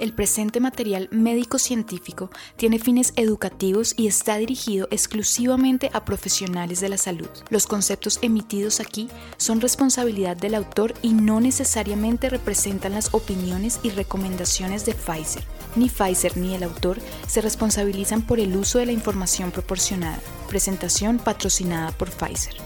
El presente material médico-científico tiene fines educativos y está dirigido exclusivamente a profesionales de la salud. Los conceptos emitidos aquí son responsabilidad del autor y no necesariamente representan las opiniones y recomendaciones de Pfizer. Ni Pfizer ni el autor se responsabilizan por el uso de la información proporcionada. Presentación patrocinada por Pfizer.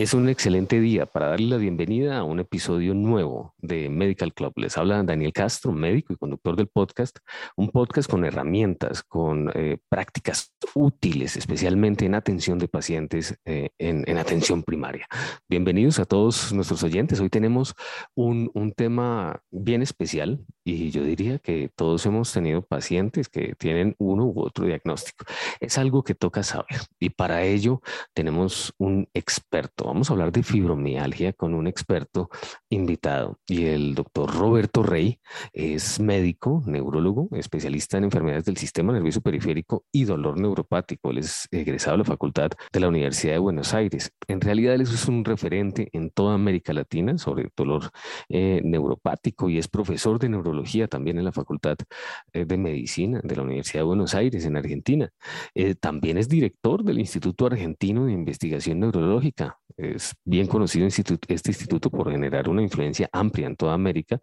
Es un excelente día para darle la bienvenida a un episodio nuevo de Medical Club. Les habla Daniel Castro, médico y conductor del podcast, un podcast con herramientas, con eh, prácticas útiles, especialmente en atención de pacientes eh, en, atención primaria. Bienvenidos a todos nuestros oyentes. Hoy tenemos un, un tema bien especial y yo diría que todos hemos tenido pacientes que tienen uno u otro diagnóstico. Es algo que toca saber y para ello tenemos un experto Vamos a hablar de fibromialgia con un experto invitado y el doctor Roberto Rey es médico, neurólogo, especialista en enfermedades del sistema nervioso periférico y dolor neuropático. Él es egresado de la Facultad de la Universidad de Buenos Aires. En realidad él es un referente en toda América Latina sobre dolor eh, neuropático y es profesor de neurología también en la Facultad eh, de Medicina de la Universidad de Buenos Aires en Argentina. Eh, también es director del Instituto Argentino de Investigación Neurológica es bien conocido este instituto por generar una influencia amplia en toda América,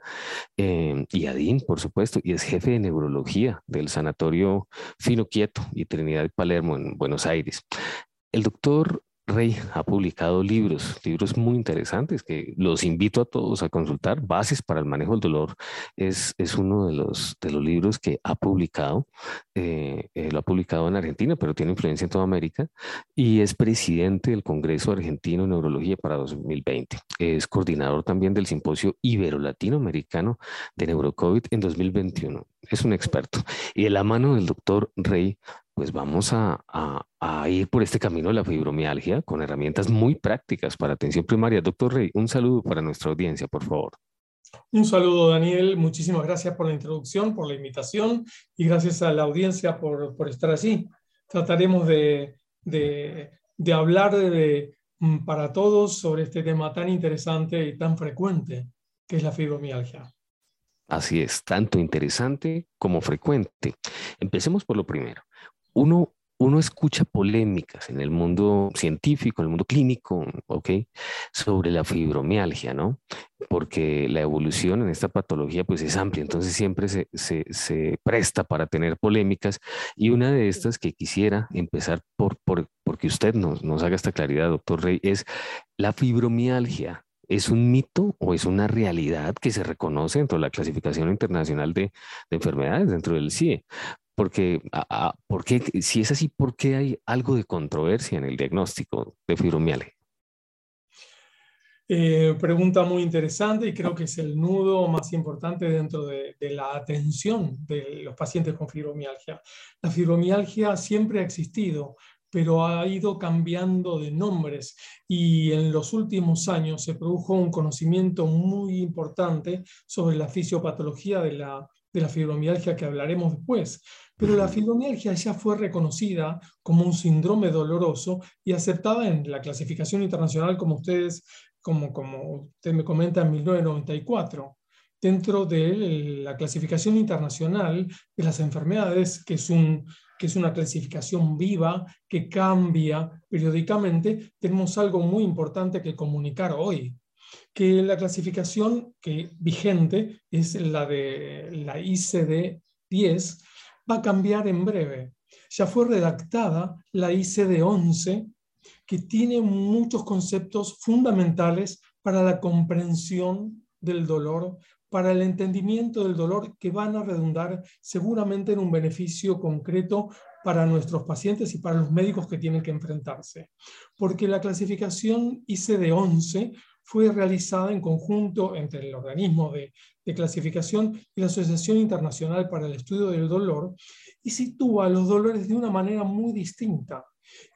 eh, y ADIN, por supuesto, y es jefe de neurología del Sanatorio Fino Quieto y Trinidad Palermo en Buenos Aires. El doctor Rey ha publicado libros, libros muy interesantes que los invito a todos a consultar. Bases para el manejo del dolor es, es uno de los, de los libros que ha publicado. Eh, eh, lo ha publicado en Argentina, pero tiene influencia en toda América y es presidente del Congreso Argentino de Neurología para 2020. Es coordinador también del Simposio Ibero-Latinoamericano de Neurocovid en 2021. Es un experto. Y de la mano del doctor Rey pues vamos a, ir por este camino de la fibromialgia con herramientas muy prácticas para atención primaria. Doctor Rey, un saludo para nuestra audiencia, por favor. Un saludo, Daniel. Muchísimas gracias por la introducción, por la invitación y gracias a la audiencia por, estar allí. Trataremos de, hablar mm, para todos sobre este tema tan interesante y tan frecuente que es la fibromialgia. Así es, tanto interesante como frecuente. Empecemos por lo primero uno, uno escucha polémicas en el mundo científico, en el mundo clínico, ¿ok? Sobre la fibromialgia, ¿no? Porque la evolución en esta patología pues es amplia, entonces siempre se, se, presta para tener polémicas y una de estas que quisiera empezar por, por porque usted nos, nos haga esta claridad, doctor Rey, es la fibromialgia. ¿Es un mito o es una realidad que se reconoce dentro de la clasificación internacional de, de enfermedades, dentro del CIE? Porque, si es así, ¿por qué hay algo de controversia en el diagnóstico de fibromialgia? Eh, pregunta muy interesante y creo que es el nudo más importante dentro de, la atención de los pacientes con fibromialgia. La fibromialgia siempre ha existido, pero ha ido cambiando de nombres y en los últimos años se produjo un conocimiento muy importante sobre la fisiopatología de la, de la fibromialgia que hablaremos después. Pero la fibromialgia ya fue reconocida como un síndrome doloroso y aceptada en la clasificación internacional, como ustedes, como, como usted me comenta, en 1994 dentro de la clasificación internacional de las enfermedades, que es, un, que es una clasificación viva, que cambia periódicamente, tenemos algo muy importante que comunicar hoy, que la clasificación que vigente es la de la ICD-10, va a cambiar en breve. Ya fue redactada la ICD-11, que tiene muchos conceptos fundamentales para la comprensión del dolor, para el entendimiento del dolor, que van a redundar seguramente en un beneficio concreto para nuestros pacientes y para los médicos que tienen que enfrentarse. Porque la clasificación ICD-11 fue realizada en conjunto entre el organismo de, clasificación y la Asociación Internacional para el Estudio del Dolor y sitúa los dolores de una manera muy distinta.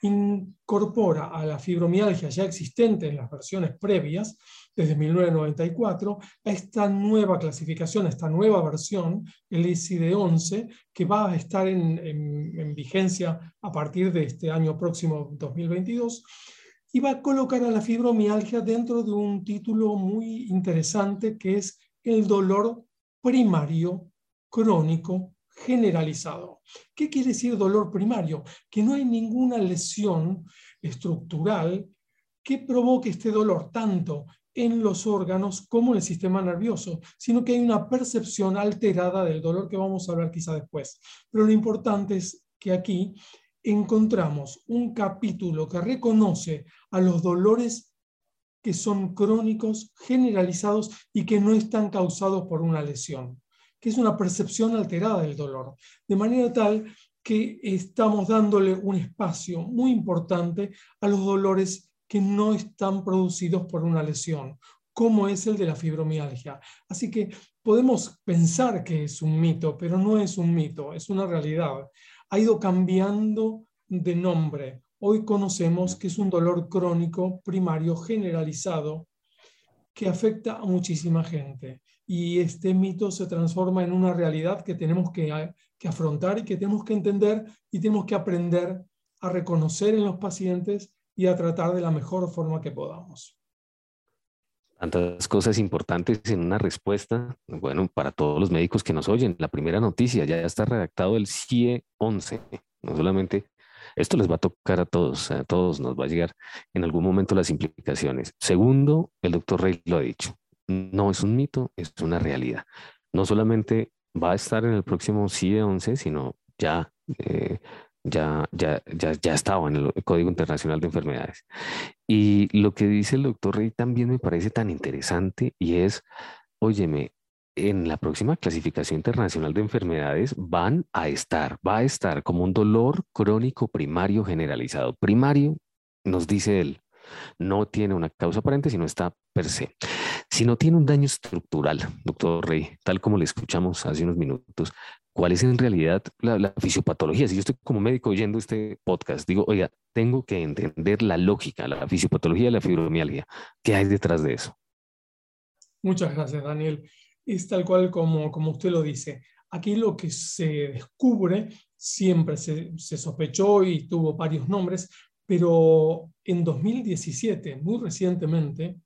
Incorpora a la fibromialgia ya existente en las versiones previas, desde 1994, a esta nueva clasificación, a esta nueva versión, el ICD-11, que va a estar en, en vigencia a partir de este año próximo 2022 va a colocar a la fibromialgia dentro de un título muy interesante que es el dolor primario crónico generalizado. ¿Qué quiere decir dolor primario? Que no hay ninguna lesión estructural que provoque este dolor, tanto en los órganos como en el sistema nervioso, sino que hay una percepción alterada del dolor que vamos a hablar quizá después. Pero lo importante es que aquí encontramos un capítulo que reconoce a los dolores que son crónicos, generalizados y que no están causados por una lesión, que es una percepción alterada del dolor, de manera tal que estamos dándole un espacio muy importante a los dolores que no están producidos por una lesión, como es el de la fibromialgia. Así que podemos pensar que es un mito, pero no es un mito, es una realidad. Ha ido cambiando de nombre. Hoy conocemos que es un dolor crónico primario generalizado que afecta a muchísima gente. Y este mito se transforma en una realidad que tenemos que, que afrontar y que tenemos que entender y tenemos que aprender a reconocer en los pacientes y a tratar de la mejor forma que podamos. Tantas cosas importantes en una respuesta, bueno, para todos los médicos que nos oyen. La primera noticia, ya está redactado el CIE 11, no solamente esto les va a tocar a todos, a todos nos va a llegar en algún momento las implicaciones. Segundo, el doctor Rey lo ha dicho, no es un mito, es una realidad. No solamente va a estar en el próximo CIE 11, sino ya eh, ya, ya, ya, ya estaba en el Código Internacional de Enfermedades. Y lo que dice el doctor Rey también me parece tan interesante y es, óyeme, en la próxima clasificación internacional de enfermedades van a estar, va a estar como un dolor crónico primario generalizado. Primario, nos dice él, no tiene una causa aparente, sino está per se. Si no tiene un daño estructural, doctor Rey, tal como le escuchamos hace unos minutos, ¿cuál es en realidad la, fisiopatología? Si yo estoy como médico oyendo este podcast, digo, oiga, tengo que entender la lógica, la fisiopatología de la fibromialgia. ¿Qué hay detrás de eso? Muchas gracias, Daniel. Es tal cual como, como usted lo dice. Aquí lo que se descubre, siempre se, se sospechó y tuvo varios nombres, pero en 2017, muy recientemente,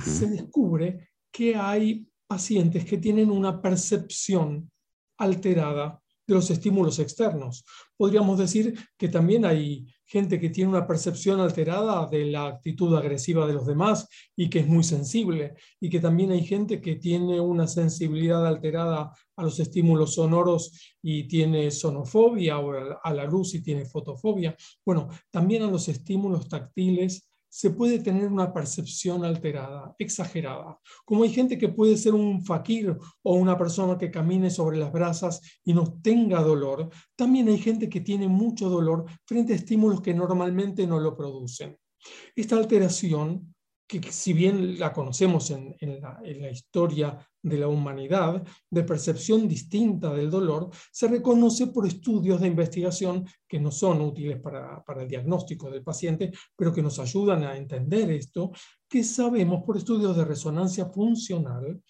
se descubre que hay pacientes que tienen una percepción alterada de los estímulos externos. Podríamos decir que también hay gente que tiene una percepción alterada de la actitud agresiva de los demás y que es muy sensible, y que también hay gente que tiene una sensibilidad alterada a los estímulos sonoros y tiene sonofobia o a la luz y tiene fotofobia. Bueno, también a los estímulos táctiles se puede tener una percepción alterada, exagerada. Como hay gente que puede ser un fakir o una persona que camine sobre las brasas y no tenga dolor, también hay gente que tiene mucho dolor frente a estímulos que normalmente no lo producen. Esta alteración que si bien la conocemos en, la, historia de la humanidad, de percepción distinta del dolor, se reconoce por estudios de investigación que no son útiles para, para el diagnóstico del paciente, pero que nos ayudan a entender esto, que sabemos por estudios de resonancia funcional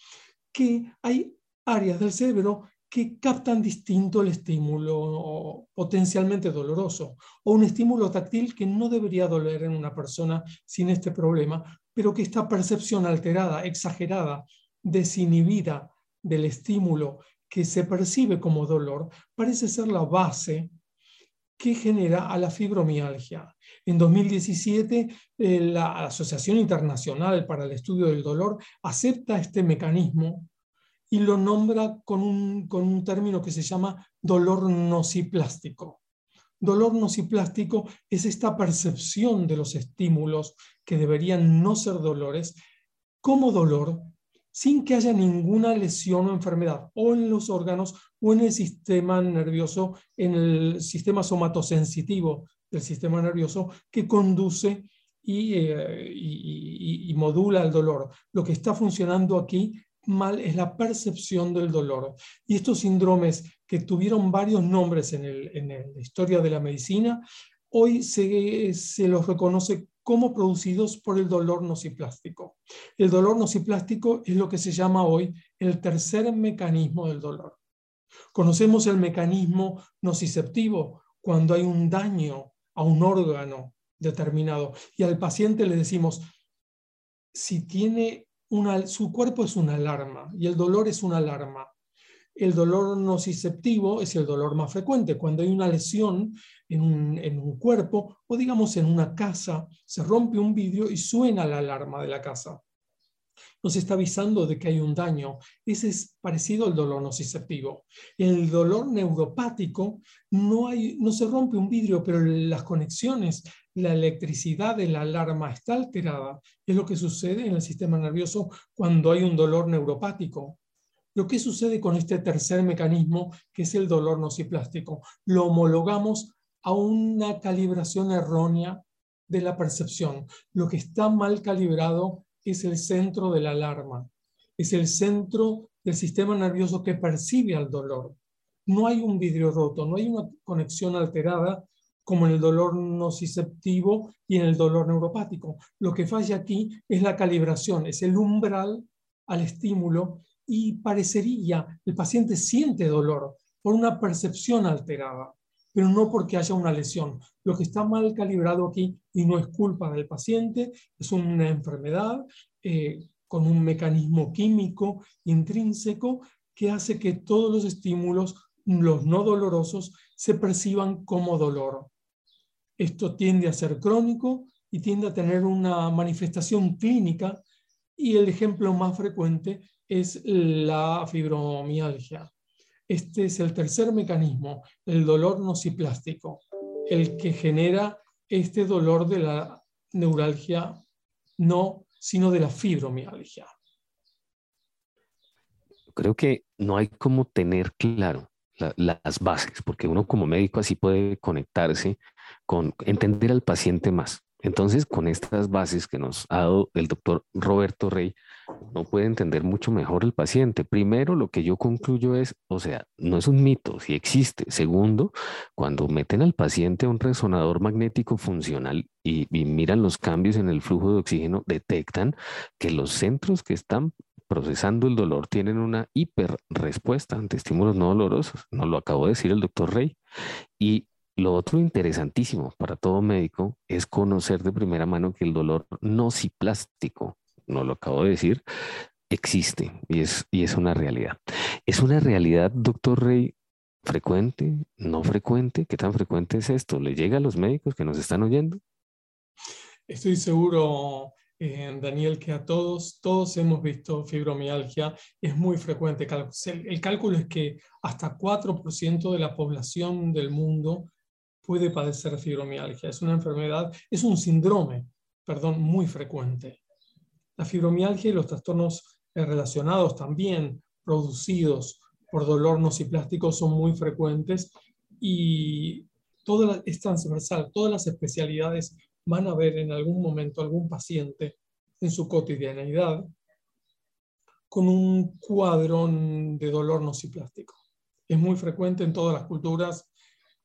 que hay áreas del cerebro que captan distinto el estímulo potencialmente doloroso o un estímulo táctil que no debería doler en una persona sin este problema, pero que esta percepción alterada, exagerada, desinhibida del estímulo que se percibe como dolor, parece ser la base que genera a la fibromialgia. En 2017, eh, la Asociación Internacional para el Estudio del Dolor acepta este mecanismo y lo nombra con un, con un término que se llama dolor nociplástico. Dolor nociplástico es esta percepción de los estímulos que deberían no ser dolores como dolor sin que haya ninguna lesión o enfermedad o en los órganos o en el sistema nervioso, en el sistema somatosensitivo del sistema nervioso que conduce y, eh, y, modula el dolor. Lo que está funcionando aquí mal es la percepción del dolor. Y estos síndromes que tuvieron varios nombres en, el, la historia de la medicina, hoy se, se, los reconoce como producidos por el dolor nociplástico. El dolor nociplástico es lo que se llama hoy el tercer mecanismo del dolor. Conocemos el mecanismo nociceptivo cuando hay un daño a un órgano determinado. Y al paciente le decimos, si tiene su cuerpo es una alarma y el dolor es una alarma. El dolor nociceptivo es el dolor más frecuente. Cuando hay una lesión en un, en un cuerpo o digamos en una casa, se rompe un vidrio y suena la alarma de la casa nos está avisando de que hay un daño. Ese es parecido al dolor nociceptivo. En el dolor neuropático no, hay, no se rompe un vidrio, pero las conexiones, la electricidad de la alarma está alterada. Es lo que sucede en el sistema nervioso cuando hay un dolor neuropático. Lo que sucede con este tercer mecanismo, que es el dolor nociplástico, lo homologamos a una calibración errónea de la percepción. Lo que está mal calibrado es el centro de la alarma, es el centro del sistema nervioso que percibe al dolor. No hay un vidrio roto, no hay una conexión alterada como en el dolor nociceptivo y en el dolor neuropático. Lo que falla aquí es la calibración, es el umbral al estímulo y parecería, el paciente siente dolor por una percepción alterada pero no porque haya una lesión. Lo que está mal calibrado aquí, y no es culpa del paciente, es una enfermedad eh, con un mecanismo químico intrínseco que hace que todos los estímulos, los no dolorosos, se perciban como dolor. Esto tiende a ser crónico y tiende a tener una manifestación clínica y el ejemplo más frecuente es la fibromialgia. Este es el tercer mecanismo, el dolor nociplástico, el que genera este dolor de la neuralgia, no, sino de la fibromialgia. Creo que no hay como tener claro las bases, porque uno como médico así puede conectarse con entender al paciente más. Entonces, con estas bases que nos ha dado el doctor Roberto Rey, no puede entender mucho mejor el paciente. Primero, lo que yo concluyo es, o sea, no es un mito, sí existe. Segundo, cuando meten al paciente a un resonador magnético funcional y, miran los cambios en el flujo de oxígeno, detectan que los centros que están procesando el dolor tienen una hiperrespuesta ante estímulos no dolorosos. Nos lo acabó de decir el doctor Rey. Y lo otro interesantísimo para todo médico es conocer de primera mano que el dolor nociplástico, no lo acabo de decir, existe y es, y es una realidad. ¿Es una realidad, doctor Rey, frecuente, no frecuente? ¿Qué tan frecuente es esto? ¿Le llega a los médicos que nos están oyendo? Estoy seguro, eh, Daniel, que a todos, todos hemos visto fibromialgia. Es muy frecuente. El cálculo es que hasta 4% de la población del mundo puede padecer fibromialgia. Es una enfermedad, es un síndrome, perdón, muy frecuente. La fibromialgia y los trastornos relacionados también producidos por dolor nociplástico son muy frecuentes y toda es transversal, todas las especialidades van a ver en algún momento algún paciente en su cotidianeidad con un cuadro de dolor nociplástico. Es muy frecuente en todas las culturas,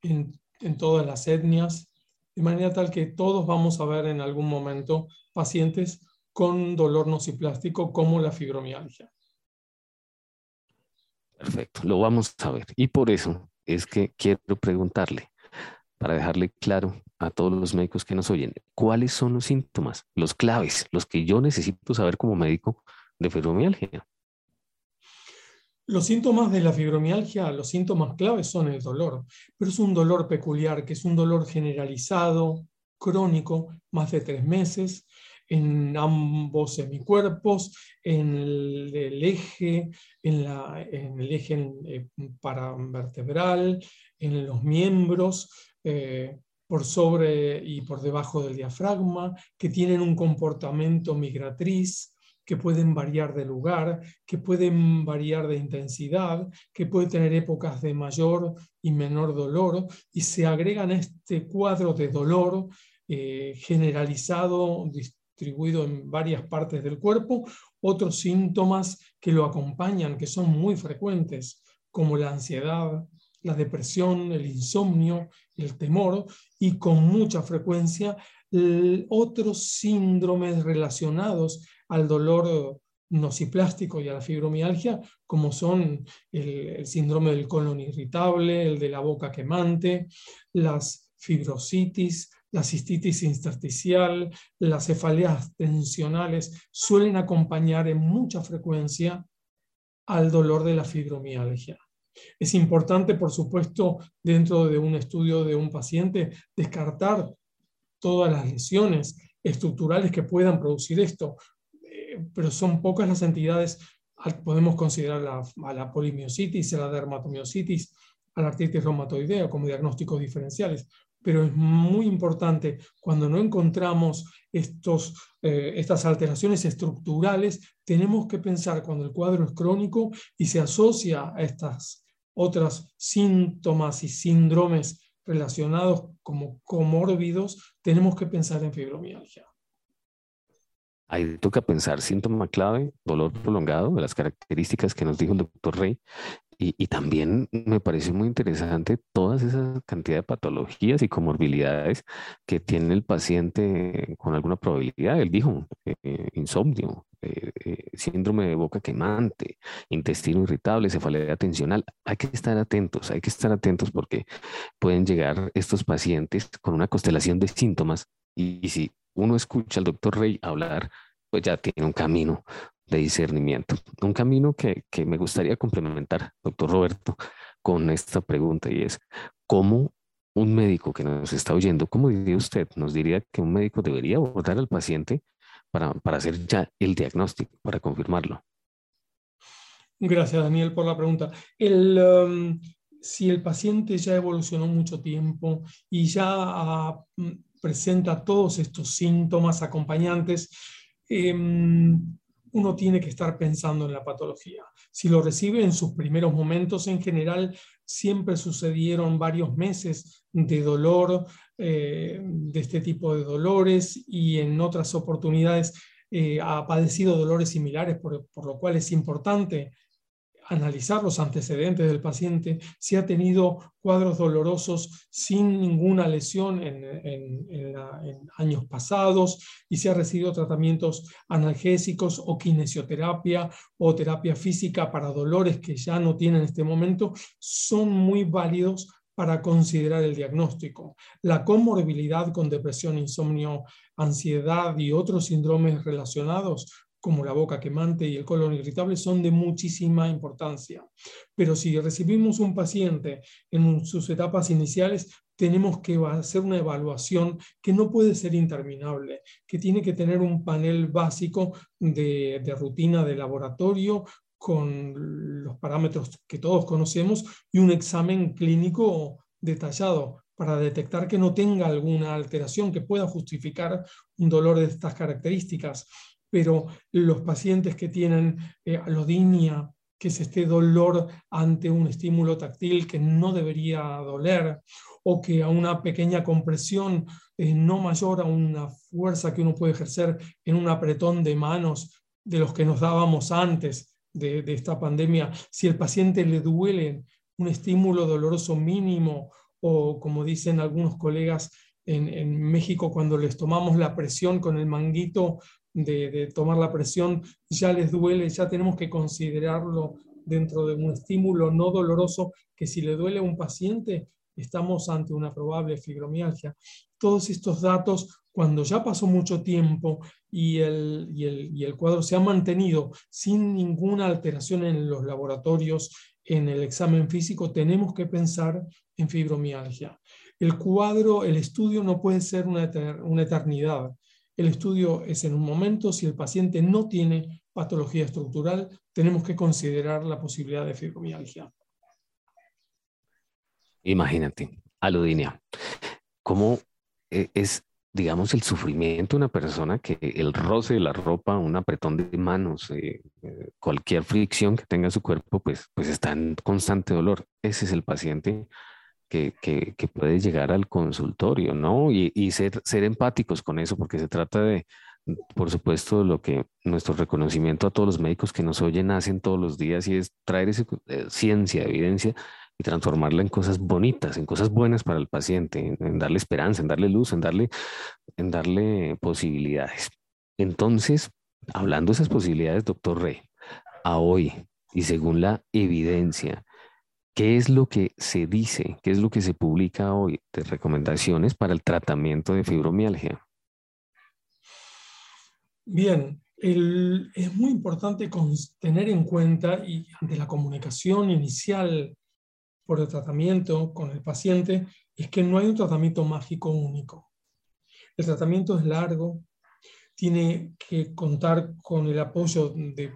en en todas las etnias, de manera tal que todos vamos a ver en algún momento pacientes con dolor nociplástico como la fibromialgia. Perfecto, lo vamos a ver. Y por eso es que quiero preguntarle, para dejarle claro a todos los médicos que nos oyen, ¿cuáles son los síntomas, los claves, los que yo necesito saber como médico de fibromialgia? Los síntomas de la fibromialgia, los síntomas claves son el dolor, pero es un dolor peculiar, que es un dolor generalizado, crónico, más de tres meses, en ambos semicuerpos, en el, eje, en, el eje eh, paravertebral, en los miembros, eh, por sobre y por debajo del diafragma, que tienen un comportamiento migratriz, que pueden variar de lugar, que pueden variar de intensidad, que puede tener épocas de mayor y menor dolor, y se agregan a este cuadro de dolor eh, generalizado, distribuido en varias partes del cuerpo, otros síntomas que lo acompañan, que son muy frecuentes, como la ansiedad, la depresión, el insomnio, el temor y con mucha frecuencia otros síndromes relacionados al dolor nociplástico y a la fibromialgia, como son el, síndrome del colon irritable, el de la boca quemante, las fibrositis, la cistitis intersticial, las cefaleas tensionales suelen acompañar en mucha frecuencia al dolor de la fibromialgia. Es importante, por supuesto, dentro de un estudio de un paciente, descartar todas las lesiones estructurales que puedan producir esto, eh, pero son pocas las entidades, podemos considerar a la polimiositis, a la dermatomiositis, a la artritis reumatoidea como diagnósticos diferenciales, pero es muy importante cuando no encontramos estos, eh, estas alteraciones estructurales, tenemos que pensar cuando el cuadro es crónico y se asocia a estas otras síntomas y síndromes relacionados como comórbidos, tenemos que pensar en fibromialgia. Ahí toca pensar síntoma clave, dolor prolongado, de las características que nos dijo el doctor Rey, y, también me pareció muy interesante todas esas cantidad de patologías y comorbilidades que tiene el paciente con alguna probabilidad. Él dijo eh, insomnio, eh, eh, síndrome de boca quemante, intestino irritable, cefalea tensional. Hay que estar atentos, hay que estar atentos porque pueden llegar estos pacientes con una constelación de síntomas y si uno escucha al doctor Rey hablar, pues ya tiene un camino de discernimiento. Un camino que, que me gustaría complementar, doctor Roberto, con esta pregunta y es, ¿cómo un médico que nos está oyendo, cómo diría usted, nos diría que un médico debería abordar al paciente para, para hacer ya el diagnóstico, para confirmarlo? Gracias, Daniel, por la pregunta. El, um, si el paciente ya evolucionó mucho tiempo y ya mm, presenta todos estos síntomas acompañantes, eh, uno tiene que estar pensando en la patología. Si lo recibe en sus primeros momentos, en general, siempre sucedieron varios meses de dolor, eh, de este tipo de dolores, y en otras oportunidades eh, ha padecido dolores similares, por, por lo cual es importante analizar los antecedentes del paciente, si ha tenido cuadros dolorosos sin ninguna lesión en, años pasados y si ha recibido tratamientos analgésicos o kinesioterapia o terapia física para dolores que ya no tiene en este momento, son muy válidos para considerar el diagnóstico. La comorbilidad con depresión, insomnio, ansiedad y otros síndromes relacionados como la boca quemante y el colon irritable, son de muchísima importancia. Pero si recibimos un paciente en sus etapas iniciales, tenemos que hacer una evaluación que no puede ser interminable, que tiene que tener un panel básico de, de rutina de laboratorio con los parámetros que todos conocemos y un examen clínico detallado para detectar que no tenga alguna alteración que pueda justificar un dolor de estas características pero los pacientes que tienen eh, alodinia, que es este dolor ante un estímulo táctil que no debería doler, o que a una pequeña compresión eh, no mayor a una fuerza que uno puede ejercer en un apretón de manos de los que nos dábamos antes de, esta pandemia, si el paciente le duele un estímulo doloroso mínimo o como dicen algunos colegas en, en, México cuando les tomamos la presión con el manguito de, tomar la presión ya les duele, ya tenemos que considerarlo dentro de un estímulo no doloroso, que si le duele a un paciente, estamos ante una probable fibromialgia. Todos estos datos, cuando ya pasó mucho tiempo y el, y el, y el cuadro se ha mantenido sin ninguna alteración en los laboratorios, en el examen físico, tenemos que pensar en fibromialgia. El cuadro, el estudio no puede ser una, una eternidad. El estudio es en un momento, si el paciente no tiene patología estructural, tenemos que considerar la posibilidad de fibromialgia. Imagínate, alodinia. ¿Cómo eh, es, digamos, el sufrimiento de una persona que el roce de la ropa, un apretón de manos, eh, eh, cualquier fricción que tenga en su cuerpo, pues, pues está en constante dolor? Ese es el paciente que, puede llegar al consultorio, ¿no? Y, ser, empáticos con eso, porque se trata de, por supuesto, lo que nuestro reconocimiento a todos los médicos que nos oyen hacen todos los días y es traer esa eh, ciencia, evidencia y transformarla en cosas bonitas, en cosas buenas para el paciente, en, darle esperanza, en darle luz, en darle, en darle posibilidades. Entonces, hablando de esas posibilidades, doctor Rey, a hoy y según la evidencia, ¿Qué es lo que se dice, qué es lo que se publica hoy de recomendaciones para el tratamiento de fibromialgia? Bien, es muy importante tener en cuenta y ante la comunicación inicial por el tratamiento con el paciente es que no hay un tratamiento mágico único. El tratamiento es largo, tiene que contar con el apoyo de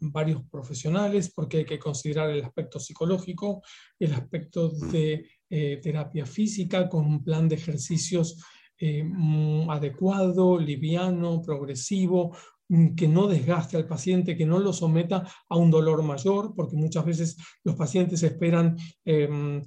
varios profesionales porque hay que considerar el aspecto psicológico, el aspecto de eh, terapia física con un plan de ejercicios eh, mm, adecuado, liviano, progresivo, mm, que no desgaste al paciente, que no lo someta a un dolor mayor, porque muchas veces los pacientes esperan em,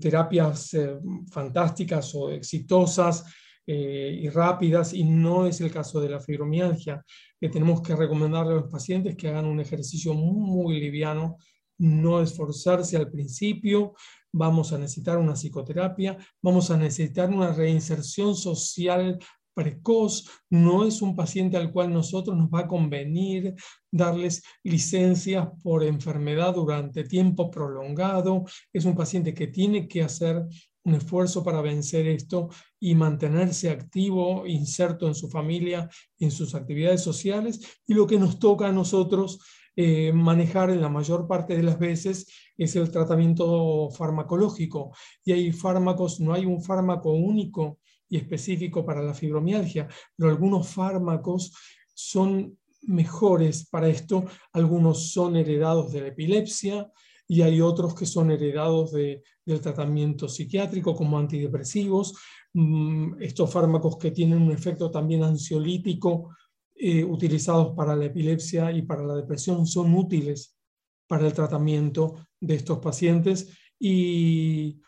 terapias eh, fantásticas o exitosas eh, y rápidas, y no es el caso de la fibromialgia, que tenemos que recomendarle a los pacientes que hagan un ejercicio muy liviano, no esforzarse al principio, vamos a necesitar una psicoterapia, vamos a necesitar una reinserción social precoz, no es un paciente al cual nosotros nos va a convenir darles licencias por enfermedad durante tiempo prolongado, es un paciente que tiene que hacer un esfuerzo para vencer esto y mantenerse activo, inserto en su familia, en sus actividades sociales, y lo que nos toca a nosotros eh, manejar en la mayor parte de las veces es el tratamiento farmacológico. Y hay fármacos, no hay un fármaco único y específico para la fibromialgia, pero algunos fármacos son mejores para esto. Algunos son heredados de la epilepsia y hay otros que son heredados de, del tratamiento psiquiátrico como antidepresivos. Mm, estos fármacos que tienen un efecto también ansiolítico eh, utilizados para la epilepsia y para la depresión son útiles para el tratamiento de estos pacientes y,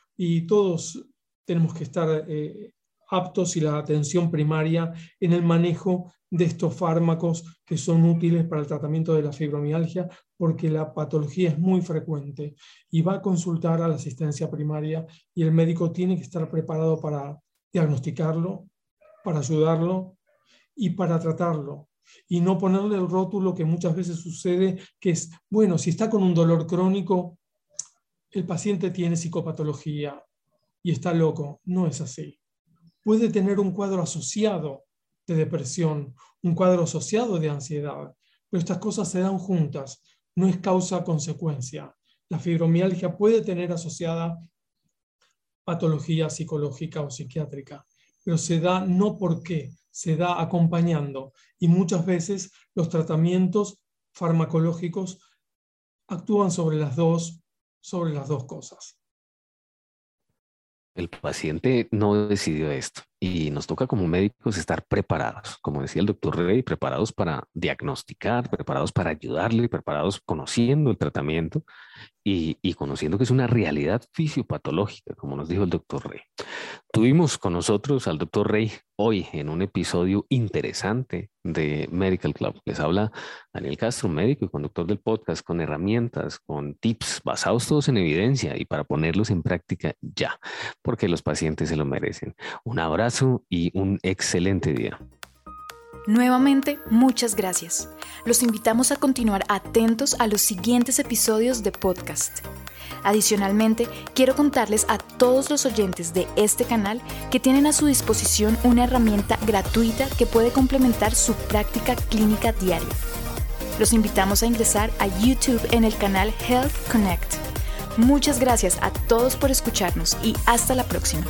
todos tenemos que estar eh, aptos y la atención primaria en el manejo de estos fármacos que son útiles para el tratamiento de la fibromialgia porque la patología es muy frecuente y va a consultar a la asistencia primaria y el médico tiene que estar preparado para diagnosticarlo, para ayudarlo y para tratarlo. Y no ponerle el rótulo que muchas veces sucede, que es, bueno, si está con un dolor crónico, el paciente tiene psicopatología y está loco. No es así. Puede tener un cuadro asociado de depresión, un cuadro asociado de ansiedad, pero estas cosas se dan juntas, no es causa-consecuencia. La fibromialgia puede tener asociada patología psicológica o psiquiátrica, pero se da no porque, se da acompañando y muchas veces los tratamientos farmacológicos actúan sobre las dos, sobre las dos cosas. El paciente no decidió esto y nos toca como médicos estar preparados, como decía el doctor Rey, preparados para diagnosticar, preparados para ayudarle, preparados conociendo el tratamiento y, y conociendo que es una realidad fisiopatológica, como nos dijo el doctor Rey. Tuvimos con nosotros al doctor Rey hoy en un episodio interesante de Medical Club. Les habla Daniel Castro, médico y conductor del podcast, con herramientas, con tips basados todos en evidencia y para ponerlos en práctica ya, porque los pacientes se lo merecen. Un y un excelente día. Nuevamente, muchas gracias. Los invitamos a continuar atentos a los siguientes episodios de podcast. Adicionalmente, quiero contarles a todos los oyentes de este canal que tienen a su disposición una herramienta gratuita que puede complementar su práctica clínica diaria. Los invitamos a ingresar a YouTube en el canal Health Connect. Muchas gracias a todos por escucharnos y hasta la próxima.